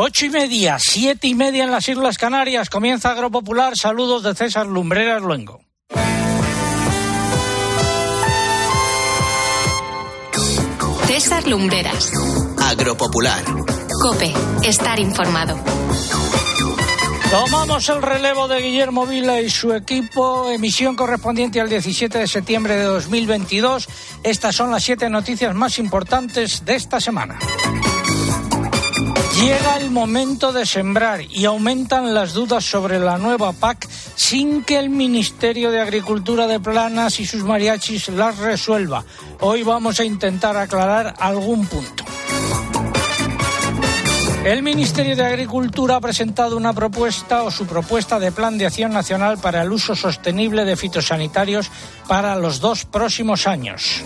Ocho y media, siete y media en las Islas Canarias. Comienza Agropopular. Saludos de César Lumbreras Luengo. César Lumbreras. Agropopular. Cope, estar informado. Tomamos el relevo de Guillermo Vila y su equipo, emisión correspondiente al 17 de septiembre de 2022. Estas son las siete noticias más importantes de esta semana. Llega el momento de sembrar y aumentan las dudas sobre la nueva PAC sin que el Ministerio de Agricultura de Planas y sus mariachis las resuelva. Hoy vamos a intentar aclarar algún punto. El Ministerio de Agricultura ha presentado una propuesta o su propuesta de plan de acción nacional para el uso sostenible de fitosanitarios para los dos próximos años.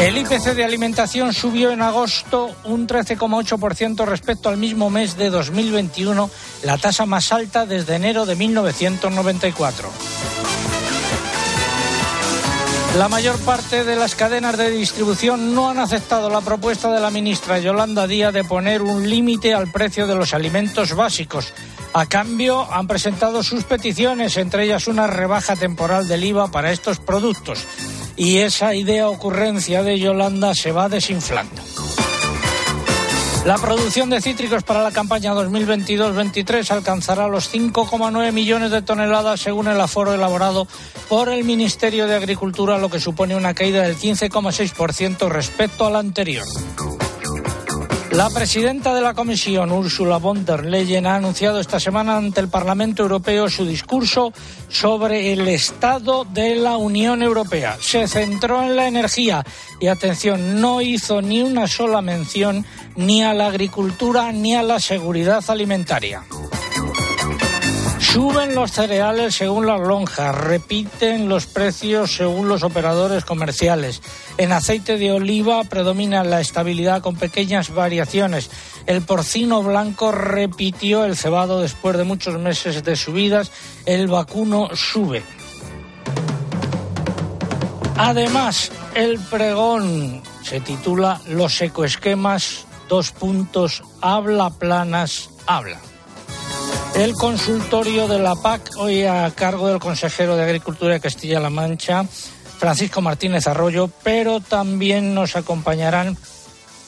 El IPC de alimentación subió en agosto un 13,8% respecto al mismo mes de 2021, la tasa más alta desde enero de 1994. La mayor parte de las cadenas de distribución no han aceptado la propuesta de la ministra Yolanda Díaz de poner un límite al precio de los alimentos básicos. A cambio, han presentado sus peticiones, entre ellas una rebaja temporal del IVA para estos productos y esa idea ocurrencia de Yolanda se va desinflando. La producción de cítricos para la campaña 2022-23 alcanzará los 5,9 millones de toneladas según el aforo elaborado por el Ministerio de Agricultura, lo que supone una caída del 15,6% respecto al anterior. La presidenta de la Comisión, Ursula von der Leyen, ha anunciado esta semana ante el Parlamento Europeo su discurso sobre el estado de la Unión Europea. Se centró en la energía y, atención, no hizo ni una sola mención ni a la agricultura ni a la seguridad alimentaria. Suben los cereales según las lonjas, repiten los precios según los operadores comerciales. En aceite de oliva predomina la estabilidad con pequeñas variaciones. El porcino blanco repitió el cebado después de muchos meses de subidas. El vacuno sube. Además, el pregón se titula Los ecoesquemas, dos puntos, habla planas, habla. El consultorio de la PAC, hoy a cargo del consejero de Agricultura de Castilla-La Mancha, Francisco Martínez Arroyo, pero también nos acompañarán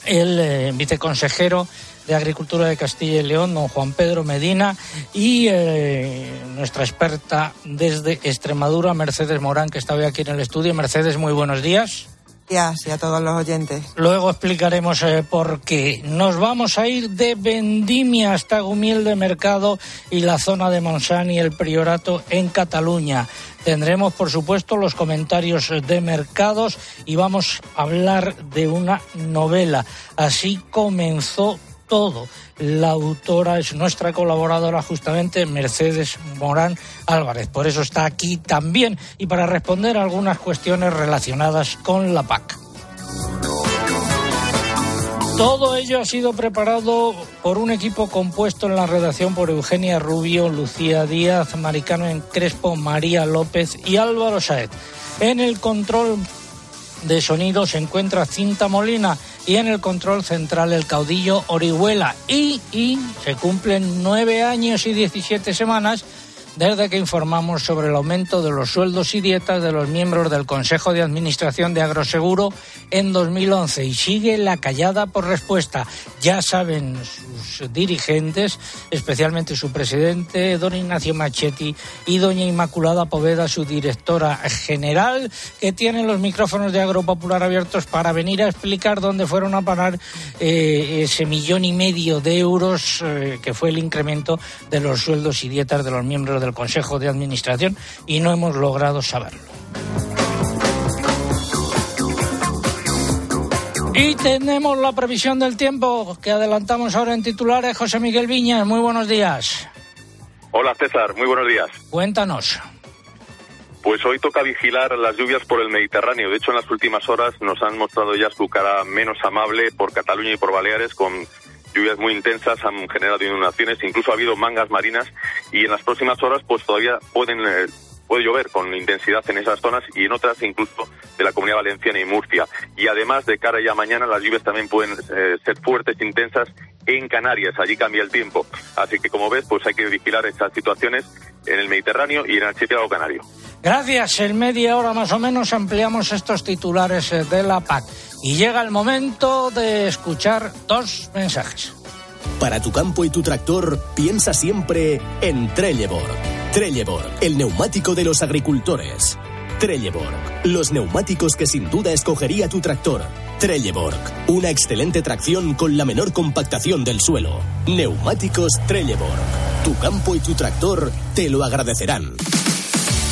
el eh, viceconsejero de Agricultura de Castilla y León, don Juan Pedro Medina, y eh, nuestra experta desde Extremadura, Mercedes Morán, que está hoy aquí en el estudio. Mercedes, muy buenos días y a todos los oyentes. Luego explicaremos eh, por qué. Nos vamos a ir de Vendimia hasta Gumiel de Mercado y la zona de Montsant y el Priorato en Cataluña. Tendremos, por supuesto, los comentarios de mercados y vamos a hablar de una novela. Así comenzó todo. La autora es nuestra colaboradora justamente, Mercedes Morán Álvarez. Por eso está aquí también y para responder algunas cuestiones relacionadas con la PAC. Todo ello ha sido preparado por un equipo compuesto en la redacción por Eugenia Rubio, Lucía Díaz, Maricano en Crespo, María López y Álvaro Saez. En el control de sonido se encuentra Cinta Molina y en el control central el caudillo Orihuela. Y, y se cumplen nueve años y diecisiete semanas desde que informamos sobre el aumento de los sueldos y dietas de los miembros del Consejo de Administración de Agroseguro en 2011 y sigue la callada por respuesta. Ya saben sus dirigentes, especialmente su presidente, don Ignacio Machetti, y doña Inmaculada Poveda, su directora general, que tienen los micrófonos de Agropopular abiertos para venir a explicar dónde fueron a parar eh, ese millón y medio de euros eh, que fue el incremento de los sueldos y dietas de los miembros del Consejo de Administración y no hemos logrado saberlo. Y tenemos la previsión del tiempo que adelantamos ahora en titulares. José Miguel Viñas, muy buenos días. Hola César, muy buenos días. Cuéntanos. Pues hoy toca vigilar las lluvias por el Mediterráneo. De hecho, en las últimas horas nos han mostrado ya su cara menos amable por Cataluña y por Baleares, con lluvias muy intensas han generado inundaciones, incluso ha habido mangas marinas y en las próximas horas pues todavía pueden eh, puede llover con intensidad en esas zonas y en otras incluso de la Comunidad Valenciana y Murcia. Y además de cara ya mañana las lluvias también pueden eh, ser fuertes, intensas en Canarias, allí cambia el tiempo. Así que como ves, pues hay que vigilar estas situaciones en el Mediterráneo y en el archipiélago canario. Gracias. En media hora más o menos ampliamos estos titulares eh, de la PAC. Y llega el momento de escuchar dos mensajes. Para tu campo y tu tractor, piensa siempre en Trelleborg. Trelleborg, el neumático de los agricultores. Trelleborg, los neumáticos que sin duda escogería tu tractor. Trelleborg, una excelente tracción con la menor compactación del suelo. Neumáticos Trelleborg. Tu campo y tu tractor te lo agradecerán.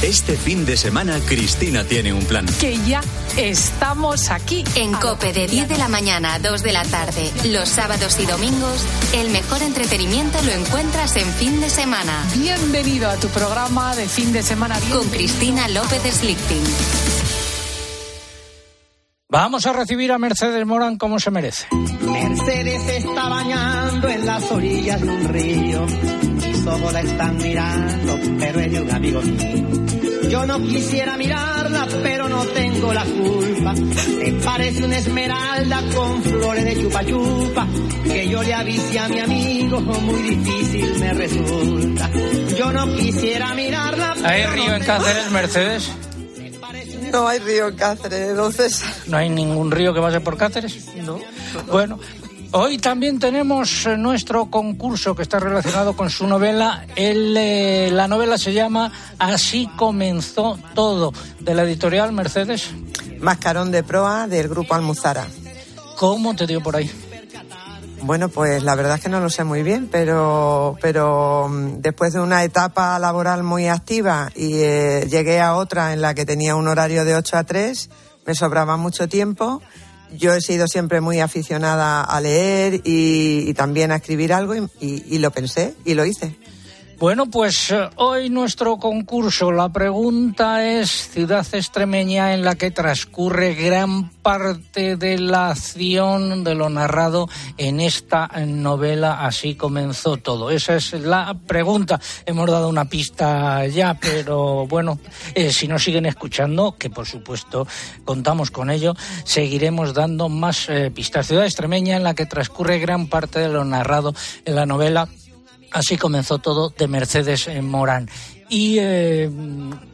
Este fin de semana Cristina tiene un plan. Que ya estamos aquí. En Cope de 10 de la mañana a 2 de la tarde, los sábados y domingos, el mejor entretenimiento lo encuentras en fin de semana. Bienvenido a tu programa de fin de semana. Con Cristina López Slichting. Vamos a recibir a Mercedes Morán como se merece. Mercedes está bañando en las orillas de un río. Mis ojos la están mirando, pero es de un amigo mío. Yo no quisiera mirarla, pero no tengo la culpa. Me parece una esmeralda con flores de chupa chupa. Que yo le avise a mi amigo, muy difícil me resulta. Yo no quisiera mirarla. ¿Hay río en Cáceres, Mercedes? No hay río en Cáceres, entonces. ¿No hay ningún río que vaya por Cáceres? No. Bueno, hoy también tenemos eh, nuestro concurso que está relacionado con su novela. El, eh, la novela se llama Así comenzó todo, de la editorial Mercedes. Mascarón de proa del grupo Almuzara. ¿Cómo te dio por ahí? Bueno, pues la verdad es que no lo sé muy bien, pero, pero mm, después de una etapa laboral muy activa y eh, llegué a otra en la que tenía un horario de 8 a 3, me sobraba mucho tiempo. Yo he sido siempre muy aficionada a leer y, también a escribir algo y- y lo pensé y lo hice. Bueno, pues eh, hoy nuestro concurso, la pregunta es ciudad extremeña en la que transcurre gran parte de la acción de lo narrado en esta novela, así comenzó todo. Esa es la pregunta. Hemos dado una pista ya, pero bueno, eh, si nos siguen escuchando, que por supuesto contamos con ello, seguiremos dando más eh, pistas. Ciudad extremeña en la que transcurre gran parte de lo narrado en la novela Así comenzó todo de Mercedes eh, Morán. ¿Y eh,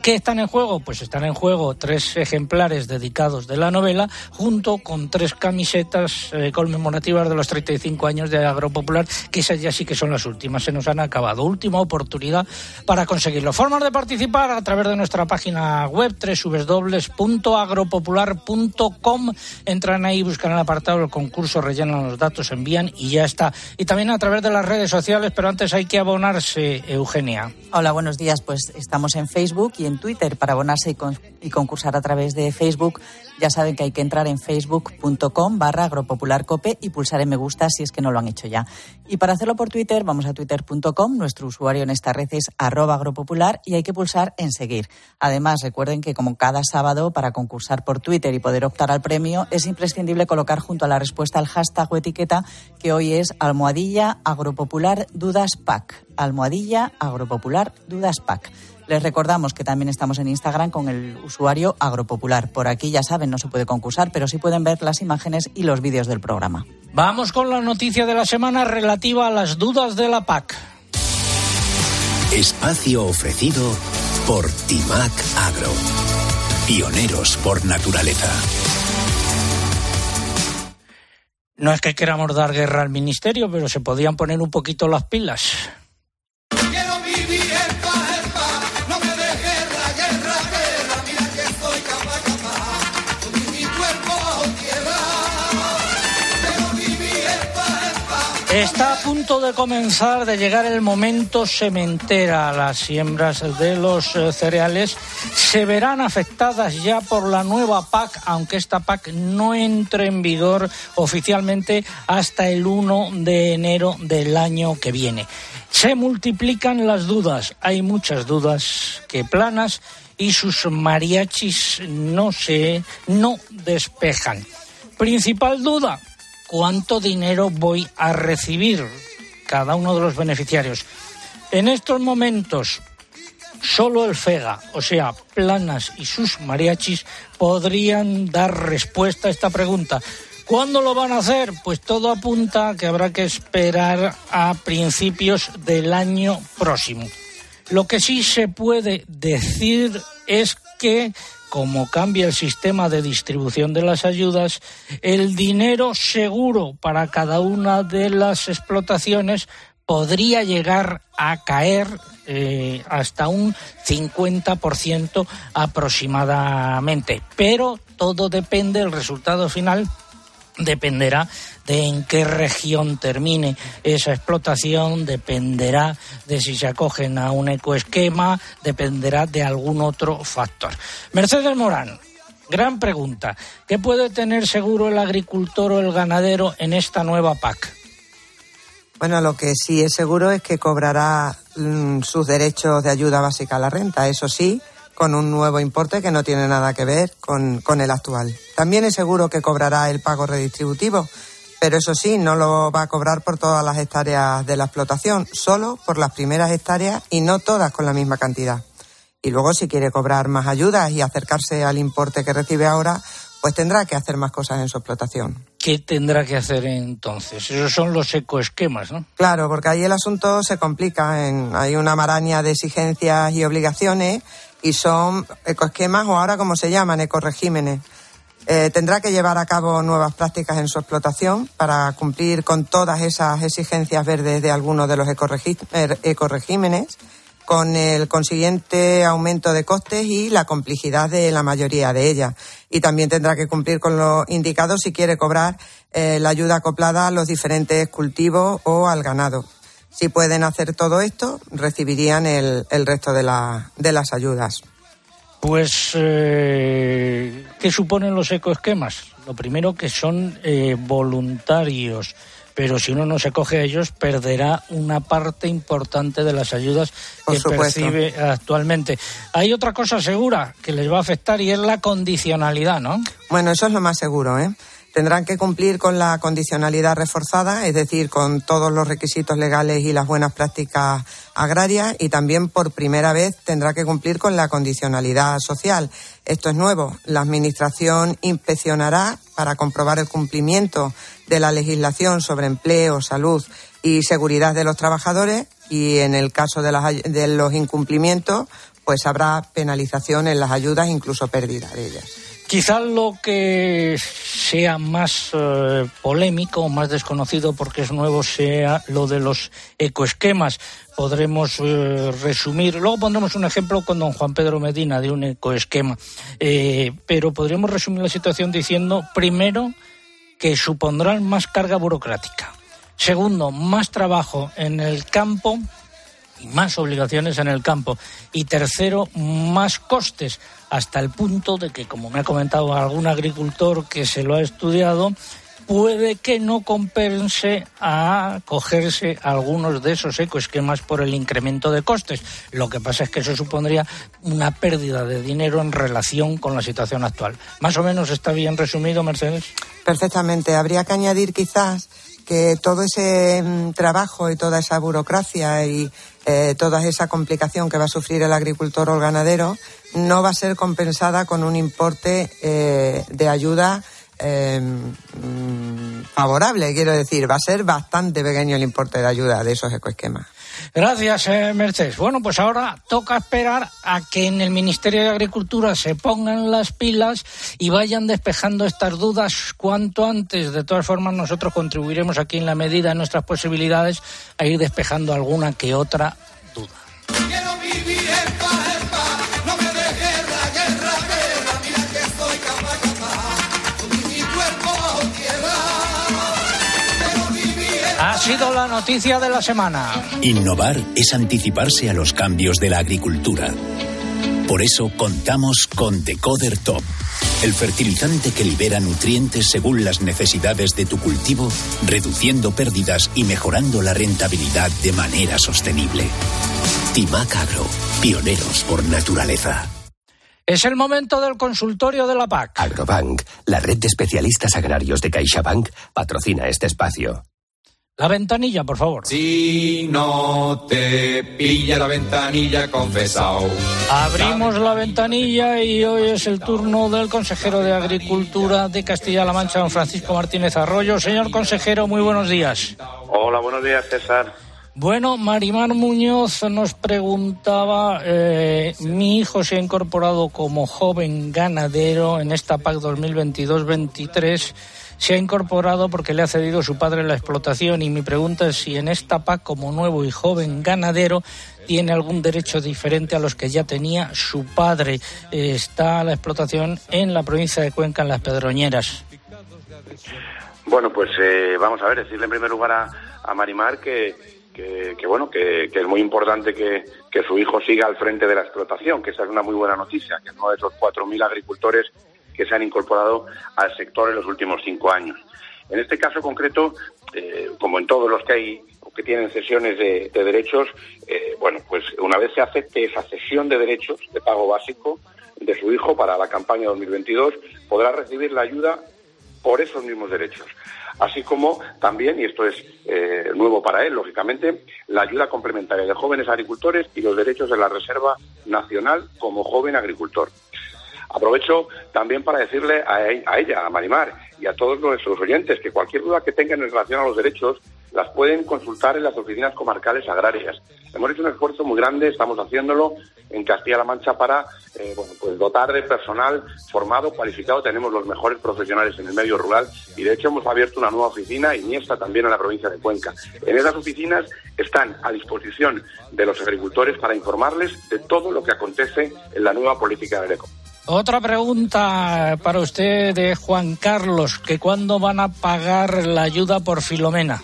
qué están en juego? Pues están en juego tres ejemplares dedicados de la novela, junto con tres camisetas eh, conmemorativas de los 35 años de Agropopular, que esas ya sí que son las últimas, se nos han acabado. Última oportunidad para conseguirlo. Formas de participar a través de nuestra página web, www.agropopular.com. Entran ahí, buscan el apartado del concurso, rellenan los datos, envían y ya está. Y también a través de las redes sociales, pero antes hay que abonarse, Eugenia. Hola, buenos días. Pues estamos en Facebook y en Twitter para abonarse y, con- y concursar a través de Facebook. Ya saben que hay que entrar en facebook.com barra agropopularcope y pulsar en me gusta si es que no lo han hecho ya. Y para hacerlo por Twitter, vamos a twitter.com. Nuestro usuario en esta red es arroba agropopular y hay que pulsar en seguir. Además, recuerden que como cada sábado, para concursar por Twitter y poder optar al premio, es imprescindible colocar junto a la respuesta el hashtag o etiqueta que hoy es almohadilla agropopular dudas pack. Almohadilla agropopular dudas pack. Les recordamos que también estamos en Instagram con el usuario agropopular. Por aquí ya saben, no se puede concursar, pero sí pueden ver las imágenes y los vídeos del programa. Vamos con la noticia de la semana relativa a las dudas de la PAC. Espacio ofrecido por Timac Agro. Pioneros por naturaleza. No es que queramos dar guerra al ministerio, pero se podían poner un poquito las pilas. Está a punto de comenzar, de llegar el momento sementera. Las siembras de los eh, cereales se verán afectadas ya por la nueva PAC, aunque esta PAC no entre en vigor oficialmente hasta el 1 de enero del año que viene. Se multiplican las dudas, hay muchas dudas que planas y sus mariachis no se no despejan. Principal duda, ¿cuánto dinero voy a recibir cada uno de los beneficiarios? En estos momentos Solo el FEGA, o sea, Planas y sus mariachis, podrían dar respuesta a esta pregunta. ¿Cuándo lo van a hacer? Pues todo apunta a que habrá que esperar a principios del año próximo. Lo que sí se puede decir es que como cambia el sistema de distribución de las ayudas, el dinero seguro para cada una de las explotaciones podría llegar a caer eh, hasta un 50% aproximadamente. Pero todo depende, el resultado final dependerá de en qué región termine esa explotación, dependerá de si se acogen a un ecoesquema, dependerá de algún otro factor. Mercedes Morán, gran pregunta. ¿Qué puede tener seguro el agricultor o el ganadero en esta nueva PAC? Bueno, lo que sí es seguro es que cobrará mm, sus derechos de ayuda básica a la renta, eso sí, con un nuevo importe que no tiene nada que ver con, con el actual. También es seguro que cobrará el pago redistributivo, pero eso sí, no lo va a cobrar por todas las hectáreas de la explotación, solo por las primeras hectáreas y no todas con la misma cantidad. Y luego, si quiere cobrar más ayudas y acercarse al importe que recibe ahora, pues tendrá que hacer más cosas en su explotación. ¿Qué tendrá que hacer entonces? Esos son los ecoesquemas, ¿no? Claro, porque ahí el asunto se complica. En, hay una maraña de exigencias y obligaciones y son ecoesquemas o ahora como se llaman, ecoregímenes. Eh, tendrá que llevar a cabo nuevas prácticas en su explotación para cumplir con todas esas exigencias verdes de algunos de los ecorregi- er- ecoregímenes, con el consiguiente aumento de costes y la complejidad de la mayoría de ellas. Y también tendrá que cumplir con los indicados si quiere cobrar eh, la ayuda acoplada a los diferentes cultivos o al ganado. Si pueden hacer todo esto, recibirían el, el resto de, la- de las ayudas. Pues, eh, ¿qué suponen los ecoesquemas? Lo primero que son eh, voluntarios, pero si uno no se coge a ellos, perderá una parte importante de las ayudas Por que supuesto. percibe actualmente. Hay otra cosa segura que les va a afectar y es la condicionalidad, ¿no? Bueno, eso es lo más seguro, ¿eh? Tendrán que cumplir con la condicionalidad reforzada, es decir, con todos los requisitos legales y las buenas prácticas agrarias, y también por primera vez tendrá que cumplir con la condicionalidad social. Esto es nuevo. La Administración inspeccionará para comprobar el cumplimiento de la legislación sobre empleo, salud y seguridad de los trabajadores, y en el caso de, las de los incumplimientos, pues habrá penalización en las ayudas, incluso pérdida de ellas. Quizá lo que sea más eh, polémico más desconocido porque es nuevo sea lo de los ecoesquemas. Podremos eh, resumir, luego pondremos un ejemplo con don Juan Pedro Medina de un ecoesquema, Eh, pero podríamos resumir la situación diciendo, primero, que supondrán más carga burocrática. Segundo, más trabajo en el campo más obligaciones en el campo. Y tercero, más costes, hasta el punto de que, como me ha comentado algún agricultor que se lo ha estudiado, puede que no compense a cogerse algunos de esos ecoesquemas por el incremento de costes. Lo que pasa es que eso supondría una pérdida de dinero en relación con la situación actual. Más o menos está bien resumido, Mercedes. Perfectamente. Habría que añadir quizás que todo ese mm, trabajo y toda esa burocracia y eh, toda esa complicación que va a sufrir el agricultor o el ganadero no va a ser compensada con un importe eh, de ayuda eh, mm, favorable, quiero decir. Va a ser bastante pequeño el importe de ayuda de esos ecoesquemas. Gracias, eh, Mercedes. Bueno, pues ahora toca esperar a que en el Ministerio de Agricultura se pongan las pilas y vayan despejando estas dudas cuanto antes. De todas formas, nosotros contribuiremos aquí en la medida de nuestras posibilidades a ir despejando alguna que otra sido la noticia de la semana. Innovar es anticiparse a los cambios de la agricultura. Por eso contamos con Decoder Top, el fertilizante que libera nutrientes según las necesidades de tu cultivo, reduciendo pérdidas y mejorando la rentabilidad de manera sostenible. Timac Agro, pioneros por naturaleza. Es el momento del consultorio de la PAC. Agrobank, la red de especialistas agrarios de CaixaBank, patrocina este espacio. La ventanilla, por favor. Si no te pilla la ventanilla, confesao. Abrimos la ventanilla y hoy es el turno del consejero de Agricultura de Castilla-La Mancha, don Francisco Martínez Arroyo. Señor consejero, muy buenos días. Hola, buenos días, César. Bueno, Marimar Muñoz nos preguntaba, eh, mi hijo se ha incorporado como joven ganadero en esta PAC 2022-23 se ha incorporado porque le ha cedido su padre la explotación y mi pregunta es si en esta PAC como nuevo y joven ganadero tiene algún derecho diferente a los que ya tenía su padre. Está la explotación en la provincia de Cuenca, en las Pedroñeras. Bueno, pues eh, vamos a ver, decirle en primer lugar a, a Marimar que, que, que bueno, que, que, es muy importante que, que, su hijo siga al frente de la explotación, que esa es una muy buena noticia, que uno de esos 4.000 agricultores que se han incorporado al sector en los últimos cinco años. En este caso concreto, eh, como en todos los que hay que tienen cesiones de, de derechos, eh, bueno, pues una vez se acepte esa cesión de derechos de pago básico de su hijo para la campaña 2022, podrá recibir la ayuda por esos mismos derechos. Así como también, y esto es eh, nuevo para él, lógicamente, la ayuda complementaria de jóvenes agricultores y los derechos de la Reserva Nacional como joven agricultor. Aprovecho también para decirle a, ella, a Marimar y a todos nuestros oyentes que cualquier duda que tengan en relación a los derechos las pueden consultar en las oficinas comarcales agrarias. Hemos hecho un esfuerzo muy grande, estamos haciéndolo en Castilla-La Mancha para eh, pues dotar de personal formado, cualificado. Tenemos los mejores profesionales en el medio rural y de hecho hemos abierto una nueva oficina, Iniesta, también en la provincia de Cuenca. En esas oficinas están a disposición de los agricultores para informarles de todo lo que acontece en la nueva política del eco. Otra pregunta para usted de Juan Carlos, que cuándo van a pagar la ayuda por Filomena.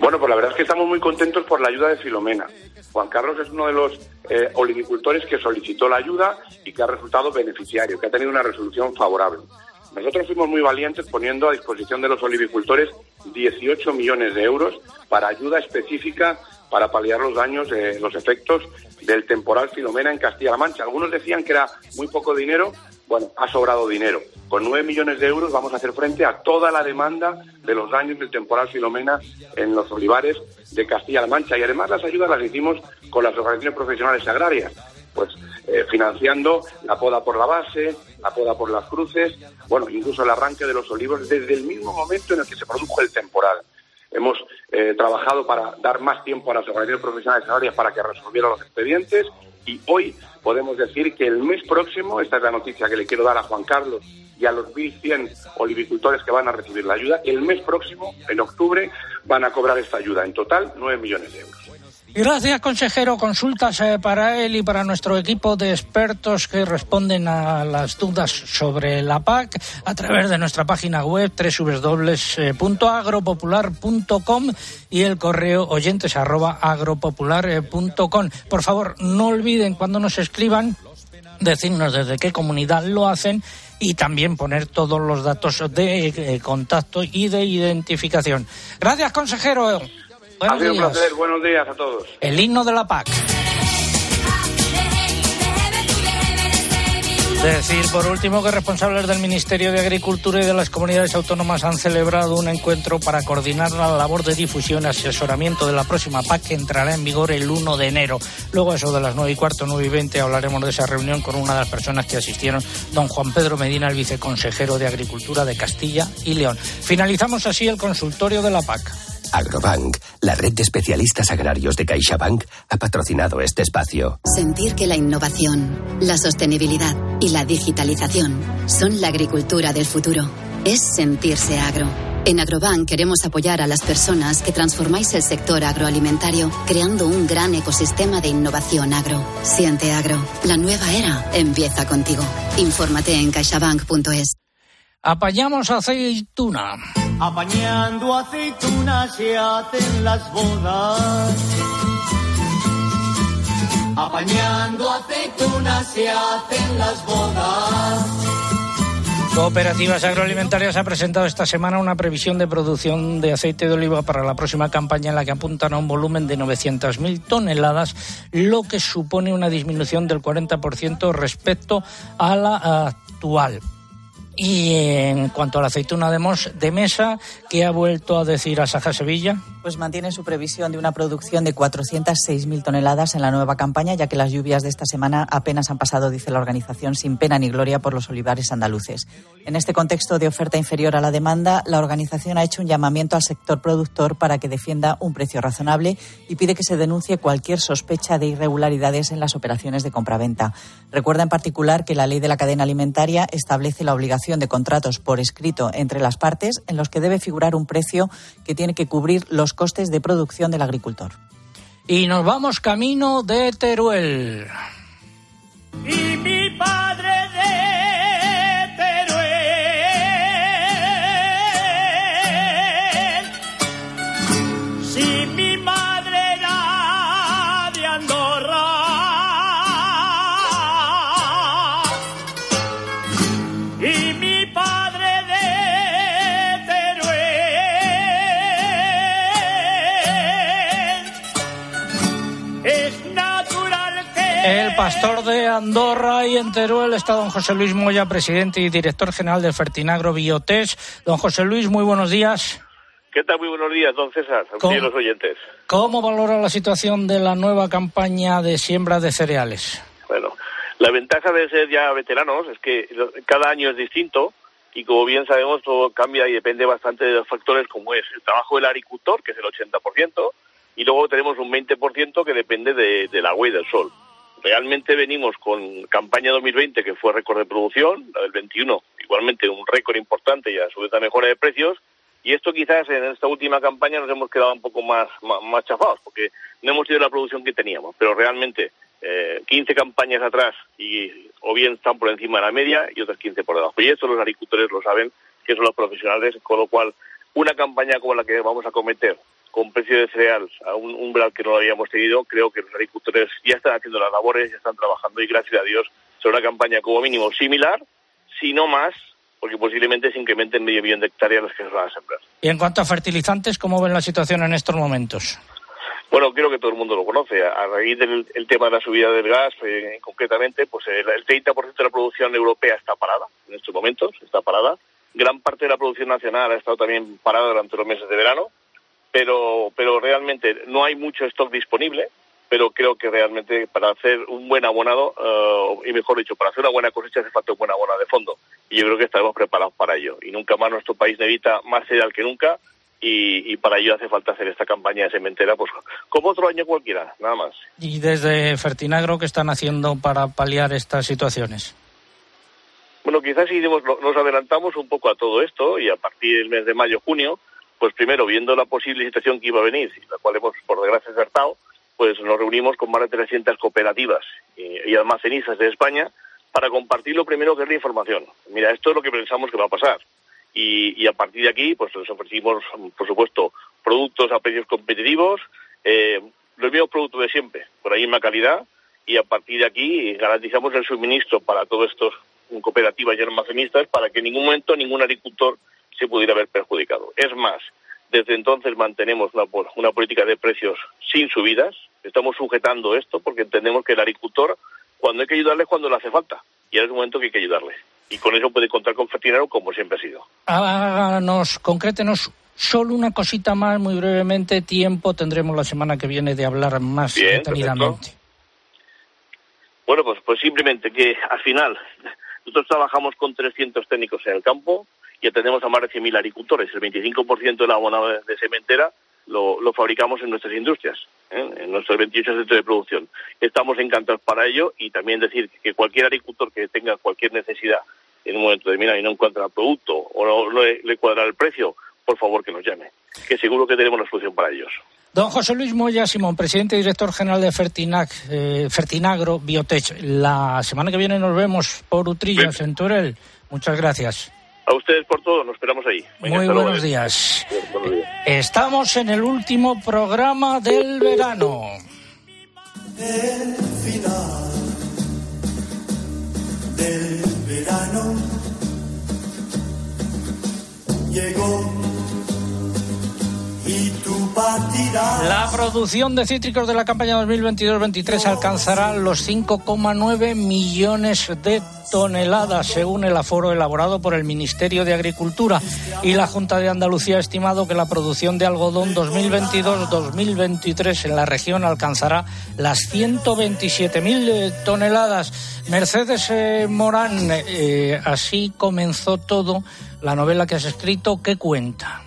Bueno, pues la verdad es que estamos muy contentos por la ayuda de Filomena. Juan Carlos es uno de los eh, olivicultores que solicitó la ayuda y que ha resultado beneficiario, que ha tenido una resolución favorable. Nosotros fuimos muy valientes poniendo a disposición de los olivicultores 18 millones de euros para ayuda específica para paliar los daños, eh, los efectos del temporal Filomena en Castilla-La Mancha. Algunos decían que era muy poco dinero. Bueno, ha sobrado dinero. Con 9 millones de euros vamos a hacer frente a toda la demanda de los daños del temporal Filomena en los olivares de Castilla-La Mancha. Y además las ayudas las hicimos con las organizaciones profesionales agrarias. Pues eh, financiando la poda por la base, la poda por las cruces, bueno, incluso el arranque de los olivos desde el mismo momento en el que se produjo el temporal. Hemos eh, trabajado para dar más tiempo a las organizaciones profesionales agrarias para que resolvieran los expedientes y hoy podemos decir que el mes próximo, esta es la noticia que le quiero dar a Juan Carlos y a los 1.100 olivicultores que van a recibir la ayuda, el mes próximo, en octubre, van a cobrar esta ayuda. En total, 9 millones de euros. Gracias, consejero. Consultas eh, para él y para nuestro equipo de expertos que responden a las dudas sobre la PAC a través de nuestra página web www.agropopular.com y el correo oyentes. Por favor, no olviden cuando nos escriban decirnos desde qué comunidad lo hacen y también poner todos los datos de eh, contacto y de identificación. Gracias, consejero. Buenos ha sido días. un placer. Buenos días a todos. El himno de la PAC. Decir, por último, que responsables del Ministerio de Agricultura y de las comunidades autónomas han celebrado un encuentro para coordinar la labor de difusión y asesoramiento de la próxima PAC que entrará en vigor el 1 de enero. Luego, eso de las 9 y cuarto, 9 y 20, hablaremos de esa reunión con una de las personas que asistieron, don Juan Pedro Medina, el viceconsejero de Agricultura de Castilla y León. Finalizamos así el consultorio de la PAC. Agrobank, la red de especialistas agrarios de CaixaBank, ha patrocinado este espacio. Sentir que la innovación, la sostenibilidad y la digitalización son la agricultura del futuro. Es sentirse agro. En Agrobank queremos apoyar a las personas que transformáis el sector agroalimentario creando un gran ecosistema de innovación agro. Siente agro. La nueva era empieza contigo. Infórmate en caixabank.es. Apañamos aceituna. Apañando aceitunas se hacen las bodas. Apañando aceitunas se hacen las bodas. Cooperativas Agroalimentarias ha presentado esta semana una previsión de producción de aceite de oliva para la próxima campaña en la que apuntan a un volumen de 900.000 toneladas, lo que supone una disminución del 40% respecto a la actual Y en cuanto a la aceituna de, mesa, ¿qué ha vuelto a decir Asaja Sevilla? Pues mantiene su previsión de una producción de 406.000 toneladas en la nueva campaña, ya que las lluvias de esta semana apenas han pasado, dice la organización, sin pena ni gloria por los olivares andaluces. En este contexto de oferta inferior a la demanda, la organización ha hecho un llamamiento al sector productor para que defienda un precio razonable y pide que se denuncie cualquier sospecha de irregularidades en las operaciones de compraventa. Recuerda en particular que la ley de la cadena alimentaria establece la obligación de contratos por escrito entre las partes en los que debe figurar un precio que tiene que cubrir los costes de producción del agricultor. Y nos vamos camino de Teruel. y mi pastor de Andorra y en Teruel está don José Luis Moya, presidente y director general de Fertinagro Biotes. Don José Luis, muy buenos días. ¿Qué tal? Muy buenos días, don César, ¿Cómo? los oyentes. ¿Cómo valora la situación de la nueva campaña de siembra de cereales? Bueno, la ventaja de ser ya veteranos es que cada año es distinto y como bien sabemos todo cambia y depende bastante de los factores como es el trabajo del agricultor, que es el 80%, y luego tenemos un 20% que depende de, del agua y del sol. Realmente venimos con campaña 2020 que fue récord de producción, la del 21 igualmente un récord importante y a su vez la mejora de precios, y esto quizás en esta última campaña nos hemos quedado un poco más, más, chafados, porque no hemos tenido la producción que teníamos, pero realmente eh, 15 campañas atrás y o bien están por encima de la media y otras 15 por debajo. Y esto los agricultores lo saben, que son los profesionales, con lo cual una campaña como la que vamos a cometer con precio de cereal a un umbral que no lo habíamos tenido, creo que los agricultores ya están haciendo las labores, ya están trabajando y gracias a Dios será una campaña como mínimo similar, si no más, porque posiblemente se incrementen medio millón de hectáreas las que se van a sembrar. Y en cuanto a fertilizantes, ¿cómo ven la situación en estos momentos? Bueno, creo que todo el mundo lo conoce. A raíz del el tema de la subida del gas, eh, concretamente, pues el, el 30% de la producción europea está parada en estos momentos, está parada. Gran parte de la producción nacional ha estado también parada durante los meses de verano, pero, pero realmente no hay mucho stock disponible. Pero creo que realmente para hacer un buen abonado, eh, y mejor dicho, para hacer una buena cosecha hace falta un buen abono de fondo. Y yo creo que estaremos preparados para ello. Y nunca más nuestro país necesita más cereal que nunca y, y para ello hace falta hacer esta campaña de sementera, pues como otro año cualquiera, nada más. Y desde Fertinagro, ¿qué están haciendo para paliar estas situaciones? Bueno, quizás si nos adelantamos un poco a todo esto y a partir del mes de mayo, junio, pues primero viendo la posible situación que iba a venir, la cual hemos por desgracia acertado, pues nos reunimos con más de 300 cooperativas y, almacenistas de España para compartir lo primero que es la información. Mira, esto es lo que pensamos que va a pasar. Y, a partir de aquí, pues les ofrecimos, por supuesto, productos a precios competitivos, eh, los mismos productos de siempre, por la misma calidad, y a partir de aquí garantizamos el suministro para todos estos cooperativas y almacenistas para que en ningún momento ningún agricultor se pudiera ver perjudicado. Es más, desde entonces mantenemos una, una política de precios sin subidas. Estamos sujetando esto porque entendemos que el agricultor, cuando hay que ayudarle, es cuando le hace falta. Y ahora es el momento que hay que ayudarle. Y con eso puede contar con Fertinero como siempre ha sido. Háganos, concrétenos solo una cosita más, muy brevemente. Tiempo tendremos la semana que viene de hablar más Bien, detenidamente. Bueno, pues, pues simplemente que al final nosotros trabajamos con 300 técnicos en el campo y atendemos a más de 100.000 agricultores. El 25% de la abonado de, sementera lo, lo fabricamos en nuestras industrias, ¿eh? en nuestros 28 centros de producción. Estamos encantados para ello y también decir que cualquier agricultor que tenga cualquier necesidad en un momento determinado y no encuentra el producto o no, no le, le cuadra el precio, por favor que nos llame, que seguro que tenemos la solución para ellos. Don José Luis Moya Simón, presidente y director general de Fertinac, eh, Fertinagro Biotech. La semana que viene nos vemos por Utrillas, en Turel. Muchas gracias. A ustedes por todo, nos esperamos ahí. Venga, Muy luego. buenos días. Buenos días. Estamos en el último programa del verano. El final del verano llegó. La producción de cítricos de la campaña 2022-23 alcanzará los 5,9 millones de toneladas, según el aforo elaborado por el Ministerio de Agricultura. Y la Junta de Andalucía ha estimado que la producción de algodón 2022-2023 en la región alcanzará las 127.000 toneladas. Mercedes eh, Morán, eh, así comenzó todo. La novela que has escrito, ¿qué cuenta?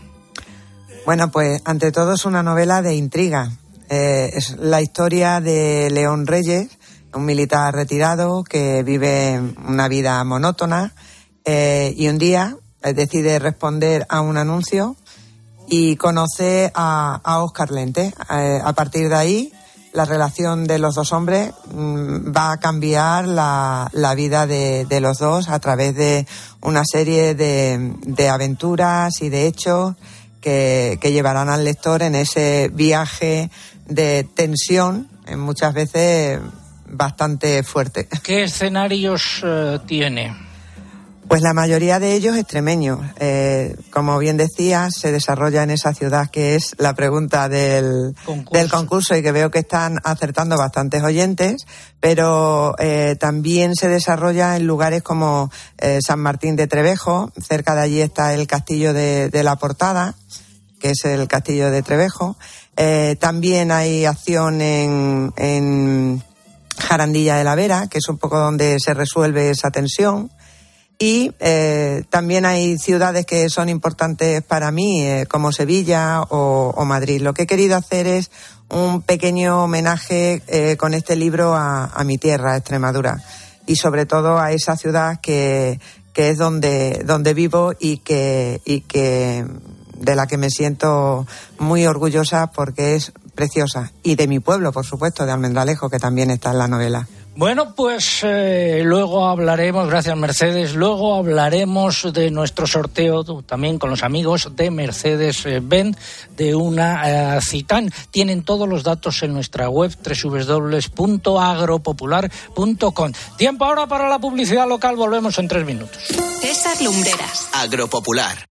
Bueno, pues ante todo es una novela de intriga. Eh, es la historia de León Reyes, un militar retirado que vive una vida monótona eh, y un día eh, decide responder a un anuncio y conoce a, a Oscar Lente. Eh, a partir de ahí, la relación de los dos hombres mm, va a cambiar la, la vida de, de los dos a través de una serie de, de aventuras y de hechos que, que llevarán al lector en ese viaje de tensión, eh, muchas veces bastante fuerte. ¿Qué escenarios eh, tiene? Pues la mayoría de ellos extremeños. Eh, como bien decía, se desarrolla en esa ciudad que es la pregunta del concurso, del concurso y que veo que están acertando bastantes oyentes, pero eh, también se desarrolla en lugares como eh, San Martín de Trevejo. Cerca de allí está el castillo de, de la Portada, que es el castillo de Trevejo. También hay acción en, en Jarandilla de la Vera, que es un poco donde se resuelve esa tensión. Y eh, también hay ciudades que son importantes para mí, eh, como Sevilla o, Madrid. Lo que he querido hacer es un pequeño homenaje eh, con este libro a, mi tierra, Extremadura, y sobre todo a esa ciudad que, que es donde, donde vivo y que, y que de la que me siento muy orgullosa porque es preciosa. Y de mi pueblo, por supuesto, de Almendralejo, que también está en la novela. Bueno, pues eh, luego hablaremos, gracias Mercedes, luego hablaremos de nuestro sorteo también con los amigos de Mercedes eh, Benz de una eh, Citán. Tienen todos los datos en nuestra web www.agropopular.com. Tiempo ahora para la publicidad local, volvemos en tres minutos. César Lumbreras. Agropopular.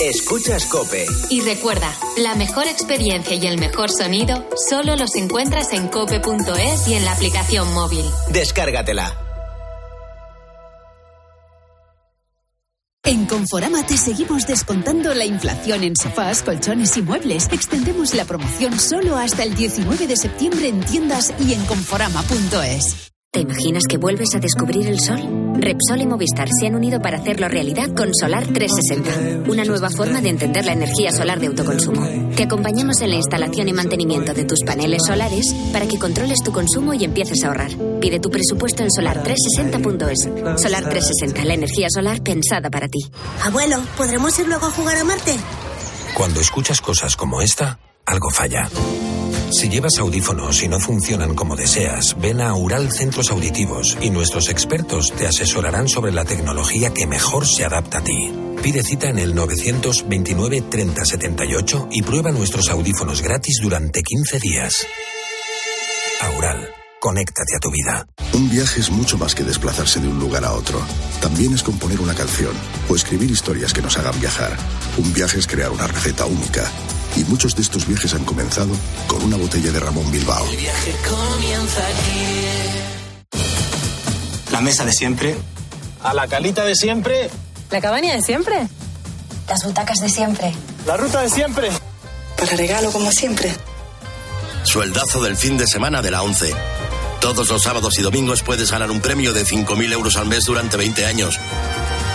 Escuchas Cope. Y recuerda, la mejor experiencia y el mejor sonido solo los encuentras en cope.es y en la aplicación móvil. Descárgatela. En Conforama te seguimos descontando la inflación en sofás, colchones y muebles. Extendemos la promoción solo hasta el 19 de septiembre en tiendas y en conforama.es. ¿Te imaginas que vuelves a descubrir el sol? Repsol y Movistar se han unido para hacerlo realidad con Solar 360, una nueva forma de entender la energía solar de autoconsumo. Te acompañamos en la instalación y mantenimiento de tus paneles solares para que controles tu consumo y empieces a ahorrar. Pide tu presupuesto en solar360.es. Solar 360, la energía solar pensada para ti. Abuelo, ¿podremos ir luego a jugar a Marte? Cuando escuchas cosas como esta, algo falla. Si llevas audífonos y no funcionan como deseas, ven a Aural Centros Auditivos y nuestros expertos te asesorarán sobre la tecnología que mejor se adapta a ti. Pide cita en el 929 30 78 y prueba nuestros audífonos gratis durante 15 días. Aural, conéctate a tu vida. Un viaje es mucho más que desplazarse de un lugar a otro. También es componer una canción o escribir historias que nos hagan viajar. Un viaje es crear una receta única y muchos de estos viajes han comenzado con una botella de Ramón Bilbao. El viaje comienza aquí. La mesa de siempre. A la calita de siempre. La cabaña de siempre. Las butacas de siempre. La ruta de siempre. Para regalo como siempre. Sueldazo del fin de semana de la 11. Todos los sábados y domingos puedes ganar un premio de 5.000 euros al mes durante 20 años.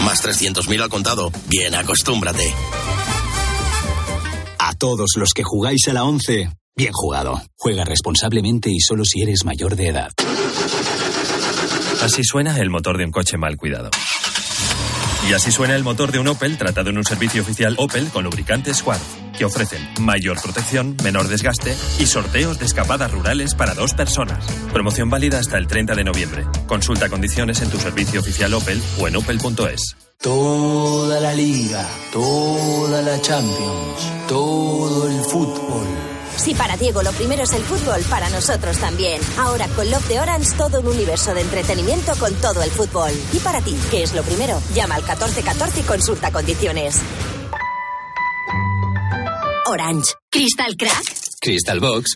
Más 300.000 al contado. Bien, acostúmbrate. A todos los que jugáis a la 11, bien jugado. Juega responsablemente y solo si eres mayor de edad. Así suena el motor de un coche mal cuidado. Y así suena el motor de un Opel tratado en un servicio oficial Opel con lubricantes Squad, que ofrecen mayor protección, menor desgaste y sorteos de escapadas rurales para dos personas. Promoción válida hasta el 30 de noviembre. Consulta condiciones en tu servicio oficial Opel o en opel.es. Toda la liga, toda la Champions, todo el fútbol. Si para Diego lo primero es el fútbol, para nosotros también. Ahora con Love de Orange todo un universo de entretenimiento con todo el fútbol. Y para ti, ¿qué es lo primero? Llama al 1414 y consulta condiciones. Orange. Crystal Crack. Crystal Box.